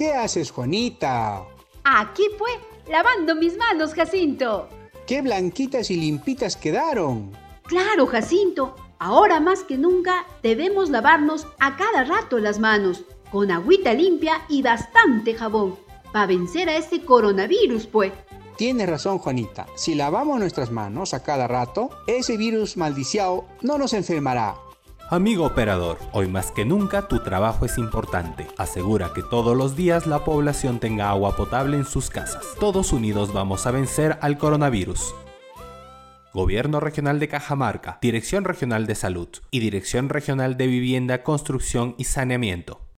¿Qué haces, Juanita? Aquí pues, lavando mis manos, Jacinto. ¡Qué blanquitas y limpitas quedaron! Claro, Jacinto. Ahora más que nunca debemos lavarnos a cada rato las manos, con agüita limpia y bastante jabón, para vencer a este coronavirus, pues. Tienes razón, Juanita. Si lavamos nuestras manos a cada rato, ese virus maldiciado no nos enfermará. Amigo operador, hoy más que nunca tu trabajo es importante. Asegura que todos los días la población tenga agua potable en sus casas. Todos unidos vamos a vencer al coronavirus. Gobierno Regional de Cajamarca, Dirección Regional de Salud y Dirección Regional de Vivienda, Construcción y Saneamiento.